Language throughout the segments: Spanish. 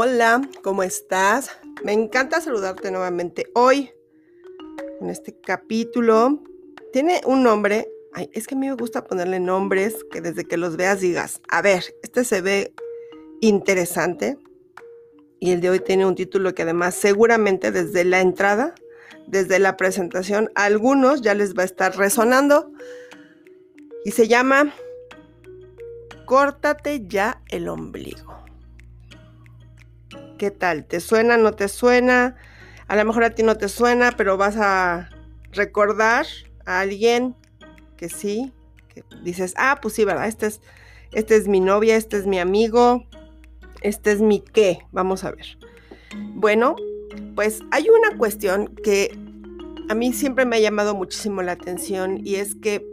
hola, ¿cómo estás? Me encanta saludarte nuevamente hoy en este capítulo. Tiene un nombre, ay, es que a mí me gusta ponerle nombres que desde que los veas digas, a ver, este se ve interesante. Y el de hoy tiene un título que además seguramente desde la entrada, desde la presentación, a algunos ya les va a estar resonando. Y se llama Córtate ya el ombligo. ¿Qué tal? ¿Te suena? ¿No te suena? A lo mejor a ti no te suena, pero vas a recordar a alguien que sí, que dices, ah, pues sí, ¿verdad? Este es, este es mi novia, este es mi amigo, este es mi qué. Vamos a ver. Bueno, pues hay una cuestión que a mí siempre me ha llamado muchísimo la atención y es que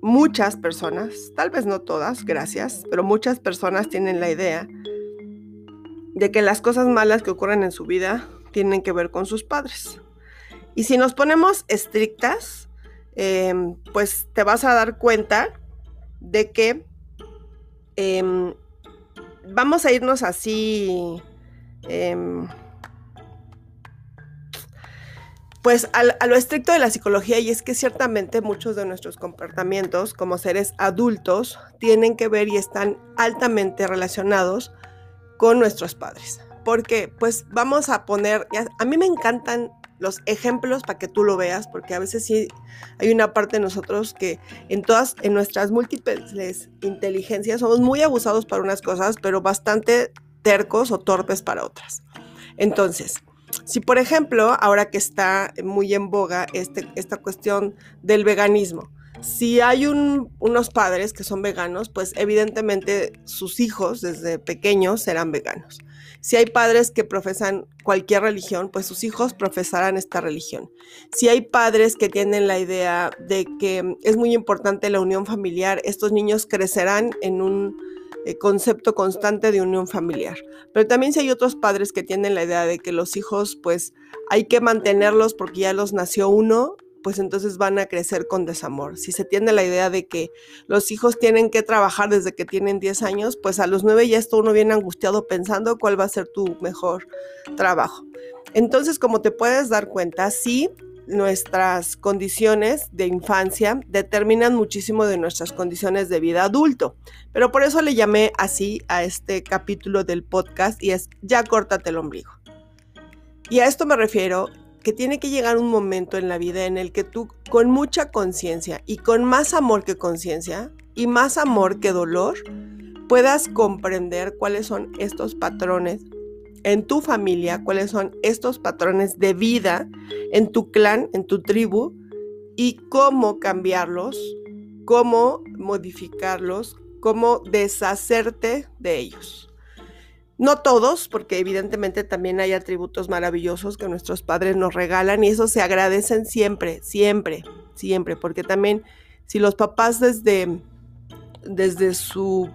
muchas personas, tal vez no todas, gracias, pero muchas personas tienen la idea de que las cosas malas que ocurren en su vida tienen que ver con sus padres. Y si nos ponemos estrictas, em, pues te vas a dar cuenta de que em, vamos a irnos así, em, pues a, lo estricto de la psicología, y es que ciertamente muchos de nuestros comportamientos como seres adultos tienen que ver y están altamente relacionados con nuestros padres. Porque pues vamos a poner, a mí me encantan los ejemplos para que tú lo veas, porque a veces sí hay una parte de nosotros que en todas, en nuestras múltiples inteligencias somos muy abusados para unas cosas, pero bastante tercos o torpes para otras. Entonces, si por ejemplo, ahora que está muy en boga este, esta cuestión del veganismo, si hay unos padres que son veganos, pues evidentemente sus hijos desde pequeños serán veganos. Si hay padres que profesan cualquier religión, pues sus hijos profesarán esta religión. Si hay padres que tienen la idea de que es muy importante la unión familiar, estos niños crecerán en un eh, concepto constante de unión familiar. Pero también si hay otros padres que tienen la idea de que los hijos, pues hay que mantenerlos porque ya los nació uno pues entonces van a crecer con desamor. Si se tiene la idea de que los hijos tienen que trabajar desde que tienen 10 años, pues a los 9 ya está uno bien angustiado pensando cuál va a ser tu mejor trabajo. Entonces, como te puedes dar cuenta, sí, nuestras condiciones de infancia determinan muchísimo de nuestras condiciones de vida adulto. Pero por eso le llamé así a este capítulo del podcast y es ya córtate el ombligo. Y a esto me refiero que tiene que llegar un momento en la vida en el que tú con mucha conciencia y con más amor que conciencia y más amor que dolor puedas comprender cuáles son estos patrones en tu familia, cuáles son estos patrones de vida en tu clan, en tu tribu y cómo cambiarlos, cómo modificarlos, cómo deshacerte de ellos. No todos, porque evidentemente también hay atributos maravillosos que nuestros padres nos regalan y eso se agradecen siempre, siempre, siempre, porque también si los papás desde, desde su,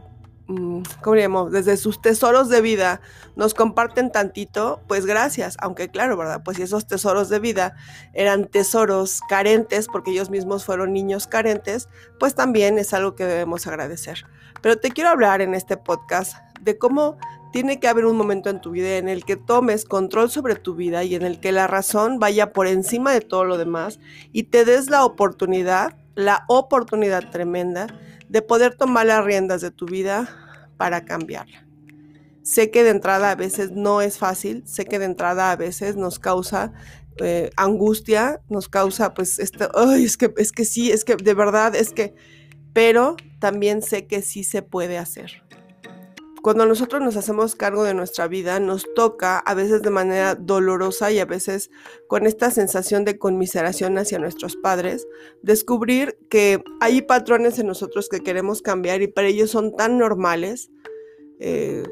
mm, ¿cómo llamamos? Desde sus tesoros de vida nos comparten tantito, pues gracias, aunque claro, ¿verdad? Pues si esos tesoros de vida eran tesoros carentes, porque ellos mismos fueron niños carentes, pues también es algo que debemos agradecer. Pero te quiero hablar en este podcast de cómo tiene que haber un momento en tu vida en el que tomes control sobre tu vida y en el que la razón vaya por encima de todo lo demás y te des la oportunidad, la oportunidad tremenda de poder tomar las riendas de tu vida para cambiarla. Sé que de entrada a veces no es fácil, sé que de entrada a veces nos causa eh, angustia, nos causa pues esto, es que es que sí, es que de verdad es que, pero también sé que sí se puede hacer cuando nosotros nos hacemos cargo de nuestra vida, nos toca a veces de manera dolorosa y a veces con esta sensación de conmiseración hacia nuestros padres, descubrir que hay patrones en nosotros que queremos cambiar y para ellos son tan normales. Eh,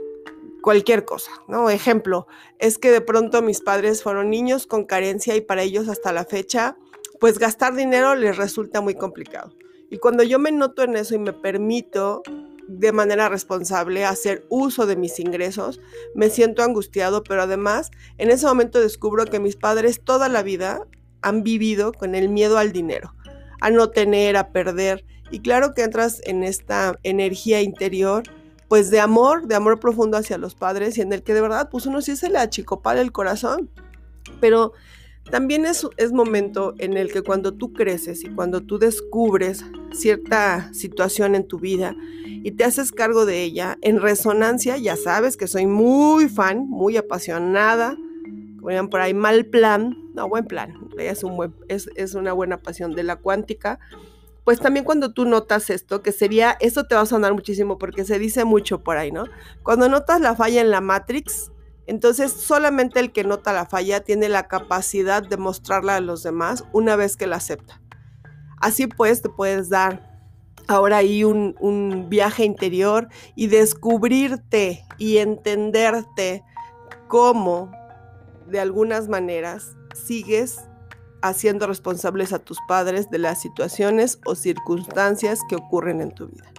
cualquier cosa, ¿no? Ejemplo, es que de pronto mis padres fueron niños con carencia y para ellos hasta la fecha, pues gastar dinero les resulta muy complicado. Y cuando yo me noto en eso y me permito de manera responsable, hacer uso de mis ingresos, me siento angustiado, pero además en ese momento descubro que mis padres toda la vida han vivido con el miedo al dinero, a no tener, a perder. Y claro que entras en esta energía interior, pues de amor, de amor profundo hacia los padres y en el que de verdad pues uno sí se le achicopala el corazón. Pero también es, momento en el que cuando tú creces y cuando tú descubres cierta situación en tu vida y te haces cargo de ella, en resonancia, ya sabes que soy muy fan, muy apasionada, como por ahí, mal plan, no, buen plan, es, es, es una buena pasión de la cuántica, pues también cuando tú notas esto, que sería, eso te va a sonar muchísimo porque se dice mucho por ahí, ¿no? Cuando notas la falla en la Matrix, entonces solamente el que nota la falla tiene la capacidad de mostrarla a los demás una vez que la acepta. Así pues, te puedes dar ahora ahí un, un viaje interior y descubrirte y entenderte cómo de algunas maneras sigues haciendo responsables a tus padres de las situaciones o circunstancias que ocurren en tu vida.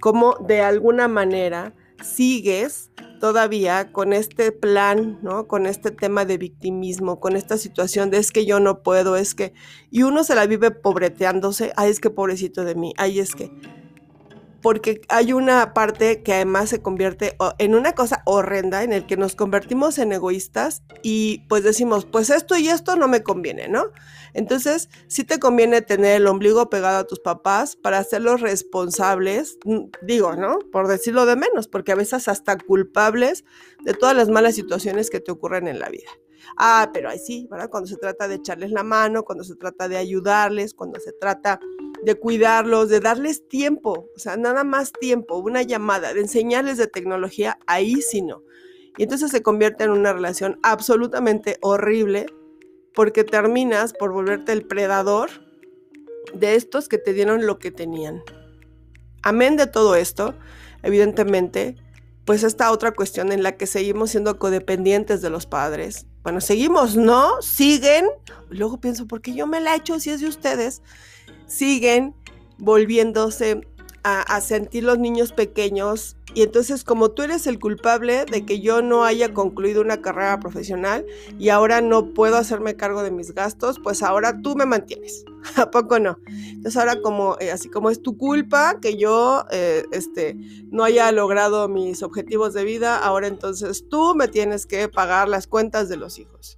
Como de alguna manera sigues todavía con este plan, ¿no? Con este tema de victimismo, con esta situación de es que yo no puedo, es que... Y uno se la vive pobreteándose, ay, es que pobrecito de mí, ay, es que porque hay una parte que además se convierte en una cosa horrenda en el que nos convertimos en egoístas y pues decimos, pues esto y esto no me conviene, ¿no? Entonces, sí te conviene tener el ombligo pegado a tus papás para hacerlos responsables, digo, ¿no? Por decirlo de menos, porque a veces hasta culpables de todas las malas situaciones que te ocurren en la vida. Ah, pero ahí sí, ¿verdad? Cuando se trata de echarles la mano, cuando se trata de ayudarles, cuando se trata de cuidarlos, de darles tiempo, o sea, nada más tiempo, una llamada, de enseñarles de tecnología, ahí sí no. Y entonces se convierte en una relación absolutamente horrible porque terminas por volverte el predador de estos que te dieron lo que tenían. Amén de todo esto, evidentemente, pues esta otra cuestión en la que seguimos siendo codependientes de los padres. Bueno, seguimos, ¿no? Siguen. Luego pienso, ¿por qué yo me la he hecho si es de ustedes? siguen volviéndose a, sentir los niños pequeños y entonces como tú eres el culpable de que yo no haya concluido una carrera profesional y ahora no puedo hacerme cargo de mis gastos, pues ahora tú me mantienes. ¿A poco no? Entonces ahora como eh, así como es tu culpa que yo eh, este, no haya logrado mis objetivos de vida, ahora entonces tú me tienes que pagar las cuentas de los hijos.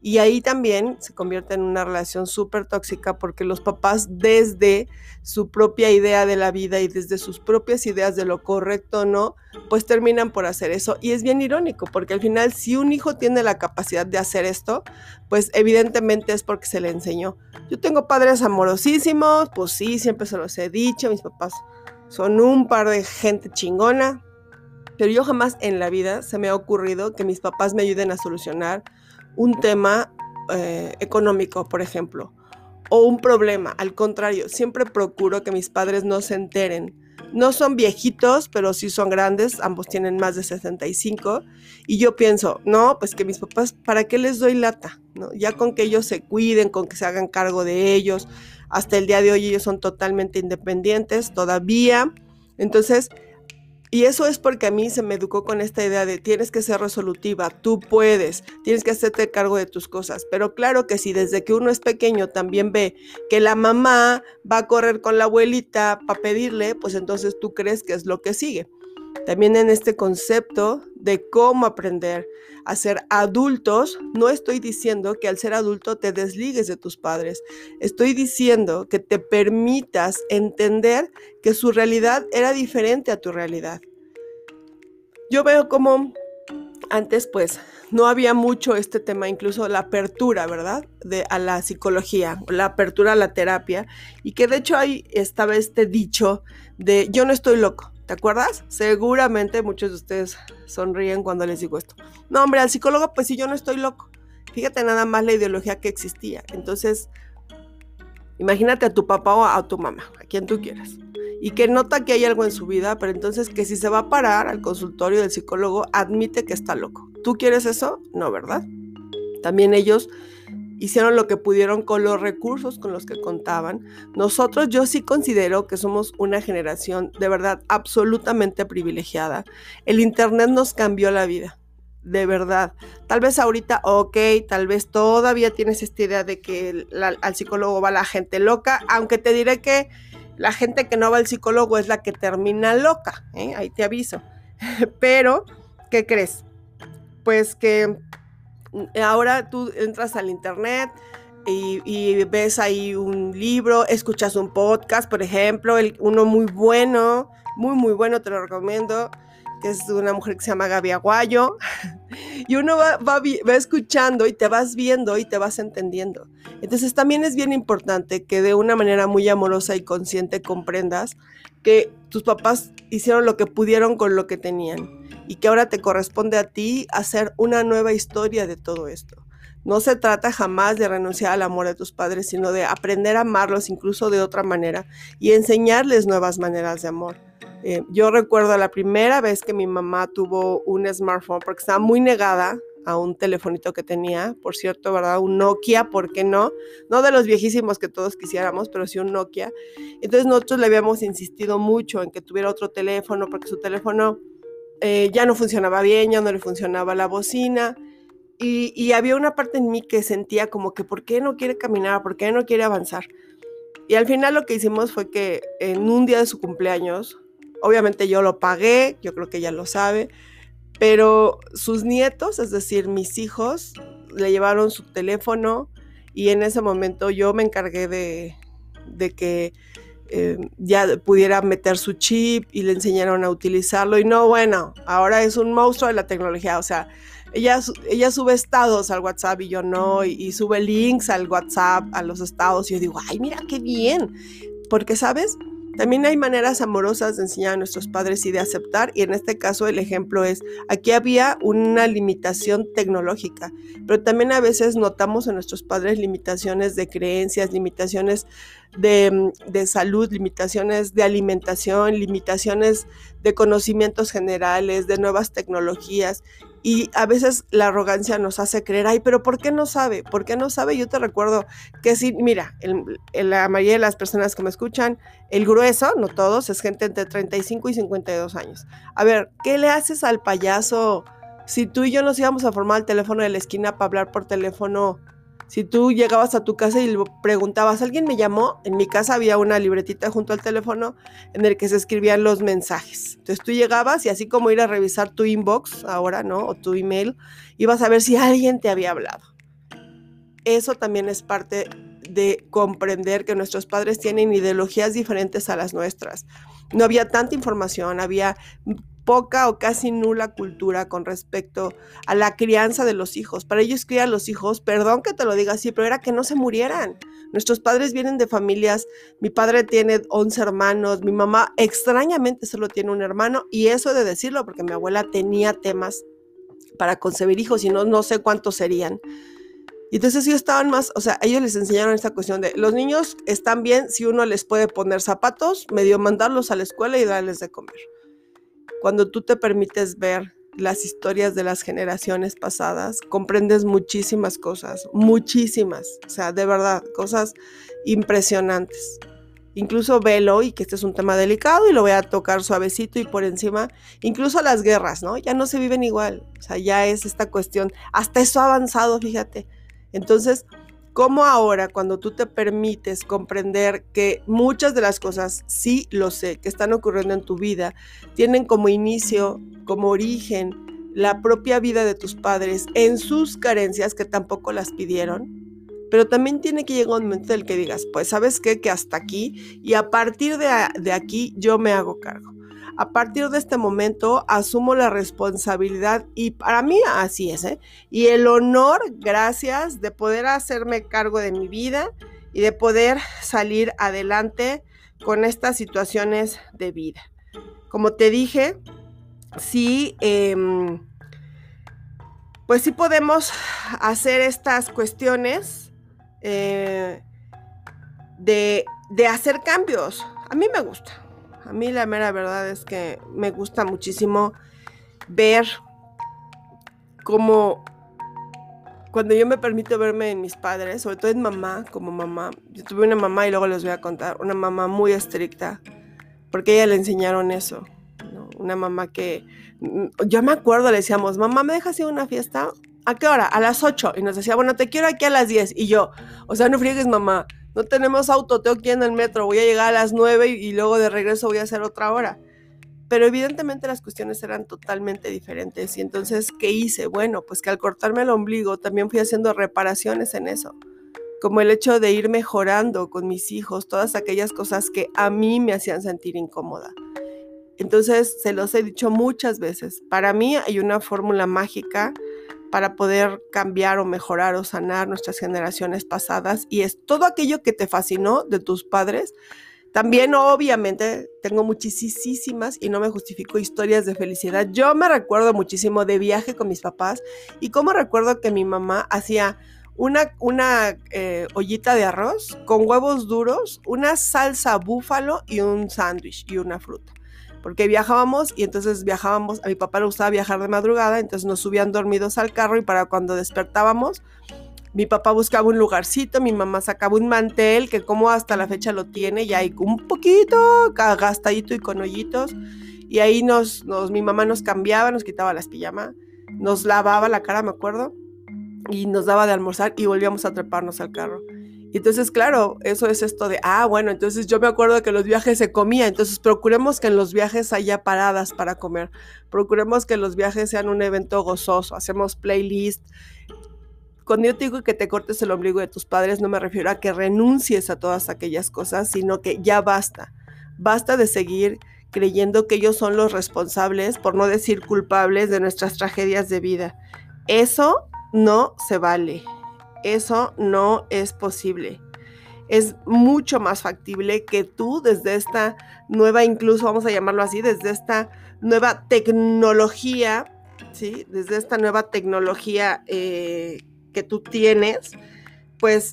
Y ahí también se convierte en una relación súper tóxica porque los papás desde su propia idea de la vida y desde sus propias ideas de lo correcto o no, pues terminan por hacer eso. Y es bien irónico porque al final si un hijo tiene la capacidad de hacer esto, pues evidentemente es porque se le enseñó. Yo tengo padres amorosísimos, pues sí, siempre se los he dicho, mis papás son un par de gente chingona, pero yo jamás en la vida se me ha ocurrido que mis papás me ayuden a solucionar un tema eh, económico, por ejemplo, o un problema. Al contrario, siempre procuro que mis padres no se enteren. No son viejitos, pero sí son grandes, ambos tienen más de 65. Y yo pienso, no, pues que mis papás, ¿para qué les doy lata? ¿No? Ya con que ellos se cuiden, con que se hagan cargo de ellos. Hasta el día de hoy ellos son totalmente independientes todavía. Entonces, y eso es porque a mí se me educó con esta idea de tienes que ser resolutiva, tú puedes, tienes que hacerte cargo de tus cosas. Pero claro que si desde que uno es pequeño también ve que la mamá va a correr con la abuelita para pedirle, pues entonces tú crees que es lo que sigue. También en este concepto de cómo aprender a ser adultos, no estoy diciendo que al ser adulto te desligues de tus padres. Estoy diciendo que te permitas entender que su realidad era diferente a tu realidad. Yo veo como antes pues no había mucho este tema, incluso la apertura, ¿verdad? De, a la psicología, la apertura a la terapia, y que de hecho ahí estaba este dicho de yo no estoy loco, ¿Te acuerdas? Seguramente muchos de ustedes sonríen cuando les digo esto. No, hombre, al psicólogo, pues si yo no estoy loco. Fíjate nada más la ideología que existía. Entonces, imagínate a tu papá o a tu mamá, a quien tú quieras. Y que nota que hay algo en su vida, pero entonces que si se va a parar al consultorio del psicólogo, admite que está loco. ¿Tú quieres eso? No, ¿verdad? También ellos hicieron lo que pudieron con los recursos con los que contaban. Nosotros yo sí considero que somos una generación de verdad absolutamente privilegiada. El Internet nos cambió la vida, de verdad. Tal vez ahorita, ok, tal vez todavía tienes esta idea de que al psicólogo va la gente loca, aunque te diré que la gente que no va al psicólogo es la que termina loca, ¿eh? ahí te aviso. Pero, ¿qué crees? Pues que ahora tú entras al internet y, ves ahí un libro, escuchas un podcast, por ejemplo, uno muy bueno, muy, muy bueno, te lo recomiendo, que es de una mujer que se llama Gaby Aguayo. y uno va, va, va, escuchando y te vas viendo y te vas entendiendo. Entonces también es bien importante que de una manera muy amorosa y consciente comprendas que tus papás hicieron lo que pudieron con lo que tenían y que ahora te corresponde a ti hacer una nueva historia de todo esto. No se trata jamás de renunciar al amor de tus padres, sino de aprender a amarlos incluso de otra manera y enseñarles nuevas maneras de amor. Eh, yo recuerdo la primera vez que mi mamá tuvo un smartphone porque estaba muy negada a un telefonito que tenía, por cierto, ¿verdad? Un Nokia, ¿por qué no? No de los viejísimos que todos quisiéramos, pero sí un Nokia. Entonces nosotros le habíamos insistido mucho en que tuviera otro teléfono porque su teléfono eh, ya no funcionaba bien, ya no le funcionaba la bocina. Y, y, había una parte en mí que sentía como que, ¿por qué no quiere caminar? ¿Por qué no quiere avanzar? Y al final lo que hicimos fue que en un día de su cumpleaños, obviamente yo lo pagué, yo creo que ella lo sabe, pero sus nietos, es decir, mis hijos, le llevaron su teléfono y en ese momento yo me encargué de, de que eh, ya pudiera meter su chip y le enseñaron a utilizarlo. Y no, bueno, ahora es un monstruo de la tecnología. O sea, ella, ella sube estados al WhatsApp y yo no, y, sube links al WhatsApp, a los estados. Y yo digo, ay, mira qué bien. Porque, ¿sabes? También hay maneras amorosas de enseñar a nuestros padres y de aceptar, y en este caso el ejemplo es, aquí había una limitación tecnológica, pero también a veces notamos en nuestros padres limitaciones de creencias, limitaciones de, de salud, limitaciones de alimentación, limitaciones de conocimientos generales, de nuevas tecnologías, y a veces la arrogancia nos hace creer, ay, pero ¿por qué no sabe? ¿Por qué no sabe? Yo te recuerdo que sí, mira, la mayoría de las personas que me escuchan, el grueso, no todos, es gente entre 35 y 52 años. A ver, ¿qué le haces al payaso si tú y yo nos íbamos a formar el teléfono de la esquina para hablar por teléfono si tú llegabas a tu casa y preguntabas, ¿alguien me llamó? En mi casa había una libretita junto al teléfono en el que se escribían los mensajes. Entonces tú llegabas y así como ir a revisar tu inbox ahora, ¿no? O tu email, ibas a ver si alguien te había hablado. Eso también es parte de comprender que nuestros padres tienen ideologías diferentes a las nuestras. No había tanta información, había poca o casi nula cultura con respecto a la crianza de los hijos. Para ellos criar los hijos, perdón que te lo diga así, pero era que no se murieran. Nuestros padres vienen de familias, mi padre tiene 11 hermanos, mi mamá extrañamente solo tiene un hermano y eso de decirlo porque mi abuela tenía temas para concebir hijos y no, no sé cuántos serían. Y entonces ellos estaban más, o sea, ellos les enseñaron esta cuestión de los niños están bien si uno les puede poner zapatos, medio mandarlos a la escuela y darles de comer cuando tú te permites ver las historias de las generaciones pasadas, comprendes muchísimas cosas, muchísimas, o sea, de verdad, cosas impresionantes. Incluso velo, y que este es un tema delicado y lo voy a tocar suavecito y por encima, incluso las guerras, ¿no? Ya no se viven igual, o sea, ya es esta cuestión, hasta eso ha avanzado, fíjate. Entonces, como ahora, cuando tú te permites comprender que muchas de las cosas, sí lo sé, que están ocurriendo en tu vida, tienen como inicio, como origen, la propia vida de tus padres en sus carencias que tampoco las pidieron, pero también tiene que llegar un momento en el que digas, pues sabes qué, que hasta aquí y a partir de, de aquí yo me hago cargo. A partir de este momento asumo la responsabilidad y para mí así es, ¿eh? Y el honor, gracias, de poder hacerme cargo de mi vida y de poder salir adelante con estas situaciones de vida. Como te dije, sí, em, pues sí podemos hacer estas cuestiones eh, de, de hacer cambios. A mí me gusta. A mí la mera verdad es que me gusta muchísimo ver cómo cuando yo me permito verme en mis padres, sobre todo en mamá, como mamá, yo tuve una mamá y luego les voy a contar, una mamá muy estricta, porque ella le enseñaron eso, una mamá que, mm, yo me acuerdo, le decíamos, mamá, ¿me dejas ir a una fiesta? ¿A qué hora? A las 8. Y nos decía, bueno, te quiero aquí a las 10. Y yo, o sea, no friegues, mamá, no tenemos auto, tengo que ir en el metro, voy a llegar a las 9 y, luego de regreso voy a hacer otra hora. Pero evidentemente las cuestiones eran totalmente diferentes. Y entonces, ¿qué hice? Bueno, pues que al cortarme el ombligo también fui haciendo reparaciones en eso. Como el hecho de ir mejorando con mis hijos todas aquellas cosas que a mí me hacían sentir incómoda. Entonces, se los he dicho muchas veces. Para mí hay una fórmula mágica para poder cambiar o mejorar o sanar nuestras generaciones pasadas y es todo aquello que te fascinó de tus padres. También obviamente tengo muchísimas y no me justifico historias de felicidad. Yo me recuerdo muchísimo de viaje con mis papás y como recuerdo que mi mamá hacía una, una eh, ollita de arroz con huevos duros, una salsa búfalo y un sándwich y una fruta porque viajábamos y entonces viajábamos, a mi papá le gustaba viajar de madrugada, entonces nos subían dormidos al carro y para cuando despertábamos, mi papá buscaba un lugarcito, mi mamá sacaba un mantel que como hasta la fecha lo tiene, ya hay un poquito gastadito y con hoyitos, y ahí nos, nos, mi mamá nos cambiaba, nos quitaba las pijamas, nos lavaba la cara, me acuerdo, y nos daba de almorzar y volvíamos a treparnos al carro. Y entonces, claro, eso es esto de, ah, bueno, entonces yo me acuerdo que los viajes se comía, entonces procuremos que en los viajes haya paradas para comer, procuremos que los viajes sean un evento gozoso, hacemos playlist. Cuando yo digo que te cortes el ombligo de tus padres, no me refiero a que renuncies a todas aquellas cosas, sino que ya basta, basta de seguir creyendo que ellos son los responsables, por no decir culpables, de nuestras tragedias de vida. Eso no se vale. Eso no es posible. Es mucho más factible que tú desde esta nueva, incluso vamos a llamarlo así, desde esta nueva tecnología, ¿sí? Desde esta nueva tecnología eh, que tú tienes, pues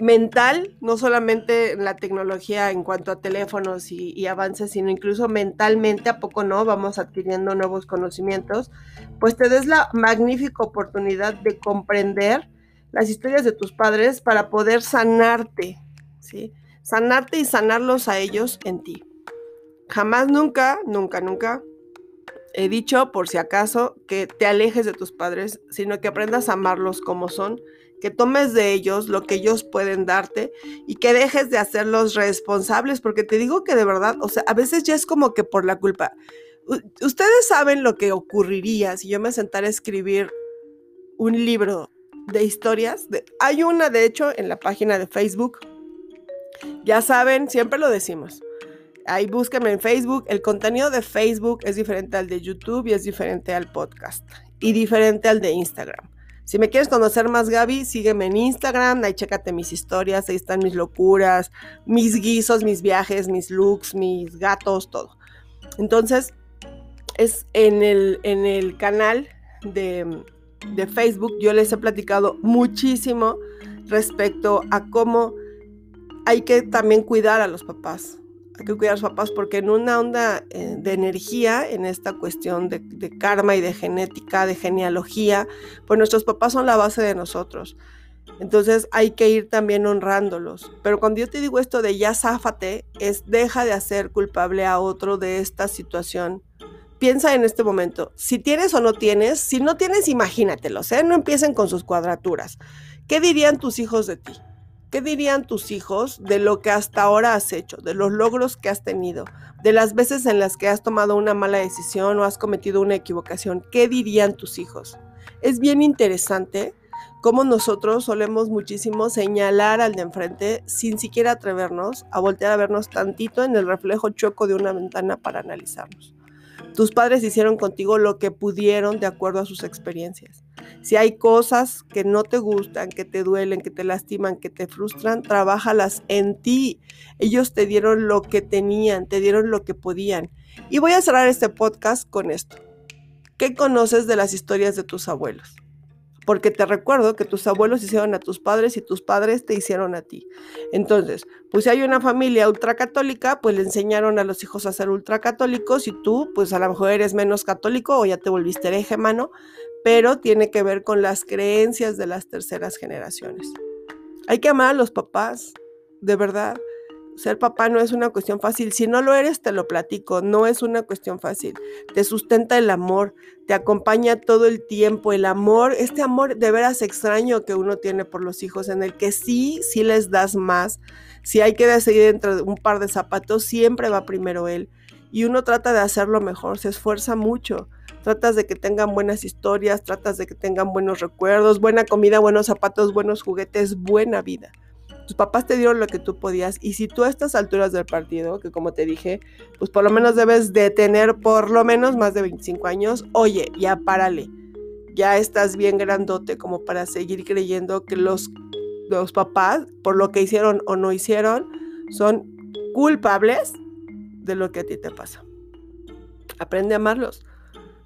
mental, no solamente la tecnología en cuanto a teléfonos y, y, avances, sino incluso mentalmente, ¿a poco no? Vamos adquiriendo nuevos conocimientos, pues te des la magnífica oportunidad de comprender las historias de tus padres para poder sanarte, ¿sí? Sanarte y sanarlos a ellos en ti. Jamás, nunca, nunca, nunca he dicho, por si acaso, que te alejes de tus padres, sino que aprendas a amarlos como son, que tomes de ellos lo que ellos pueden darte y que dejes de hacerlos responsables, porque te digo que de verdad, o sea, a veces ya es como que por la culpa. ustedes saben lo que ocurriría si yo me sentara a escribir un libro de historias. hay una, de hecho, en la página de Facebook. Ya saben, siempre lo decimos. Ahí búsquenme en Facebook. El contenido de Facebook es diferente al de YouTube y es diferente al podcast. Y diferente al de Instagram. Si me quieres conocer más, Gaby, sígueme en Instagram. Ahí chécate mis historias. Ahí están mis locuras, mis guisos, mis viajes, mis looks, mis gatos, todo. Entonces, es en el, en el canal de de Facebook, yo les he platicado muchísimo respecto a cómo hay que también cuidar a los papás. Hay que cuidar a los papás porque en una onda eh, de energía, en esta cuestión de, karma y de genética, de genealogía, pues nuestros papás son la base de nosotros. Entonces hay que ir también honrándolos. Pero cuando yo te digo esto de ya záfate, es deja de hacer culpable a otro de esta situación piensa en este momento, si tienes o no tienes, si no tienes, imagínatelos, ¿eh? no empiecen con sus cuadraturas. ¿Qué dirían tus hijos de ti? ¿Qué dirían tus hijos de lo que hasta ahora has hecho, de los logros que has tenido, de las veces en las que has tomado una mala decisión o has cometido una equivocación? ¿Qué dirían tus hijos? Es bien interesante cómo nosotros solemos muchísimo señalar al de enfrente sin siquiera atrevernos a voltear a vernos tantito en el reflejo choco de una ventana para analizarnos. Tus padres hicieron contigo lo que pudieron de acuerdo a sus experiencias. Si hay cosas que no te gustan, que te duelen, que te lastiman, que te frustran, trabájalas en ti. Ellos te dieron lo que tenían, te dieron lo que podían. Y voy a cerrar este podcast con esto. ¿Qué conoces de las historias de tus abuelos? Porque te recuerdo que tus abuelos hicieron a tus padres y tus padres te hicieron a ti. Entonces, pues si hay una familia ultracatólica, pues le enseñaron a los hijos a ser ultracatólicos y tú, pues a lo mejor eres menos católico o ya te volviste hereje, mano, pero tiene que ver con las creencias de las terceras generaciones. Hay que amar a los papás, de verdad. Ser papá no es una cuestión fácil. Si no lo eres, te lo platico, no es una cuestión fácil. Te sustenta el amor, te acompaña todo el tiempo. El amor, este amor de veras extraño que uno tiene por los hijos, en el que sí, sí les das más. Si hay que decidir entre un par de zapatos, siempre va primero él. Y uno trata de hacerlo mejor, se esfuerza mucho. Tratas de que tengan buenas historias, tratas de que tengan buenos recuerdos, buena comida, buenos zapatos, buenos juguetes, buena vida tus papás te dieron lo que tú podías y si tú a estas alturas del partido, que como te dije, pues por lo menos debes de tener por lo menos más de 25 años, oye, ya párale, ya estás bien grandote como para seguir creyendo que los, los papás, por lo que hicieron o no hicieron, son culpables de lo que a ti te pasa. Aprende a amarlos,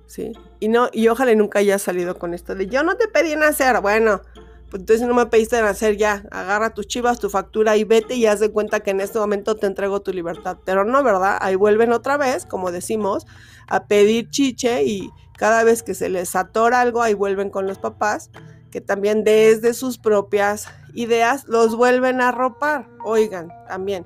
¿sí? Y, no, y ojalá nunca hayas salido con esto de yo no te pedí nacer, bueno, pues entonces no me pediste nacer ya, agarra tus chivas, tu factura y vete y haz de cuenta que en este momento te entrego tu libertad. Pero no, ¿verdad? Ahí vuelven otra vez, como decimos, a pedir chiche y cada vez que se les atora algo, ahí vuelven con los papás, que también desde sus propias ideas los vuelven a ropar. Oigan, también.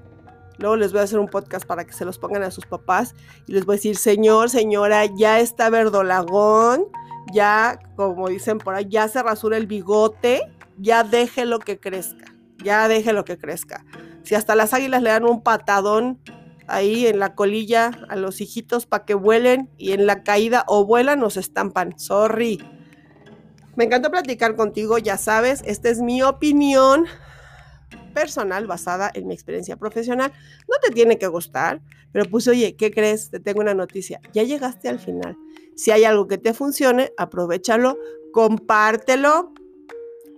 Luego les voy a hacer un podcast para que se los pongan a sus papás y les voy a decir, señor, señora, ya está verdolagón ya, como dicen por ahí, ya se rasura el bigote, ya deje lo que crezca, ya deje lo que crezca. Si hasta las águilas le dan un patadón ahí en la colilla a los hijitos para que vuelen y en la caída o vuelan o se estampan. Sorry. Me encanta platicar contigo, ya sabes, esta es mi opinión personal basada en mi experiencia profesional. No te tiene que gustar, pero pues oye, ¿qué crees? Te tengo una noticia. Ya llegaste al final. Si hay algo que te funcione, aprovechalo, compártelo.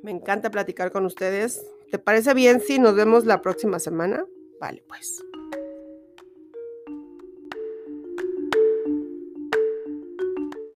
Me encanta platicar con ustedes. ¿Te parece bien si nos vemos la próxima semana? Vale, pues.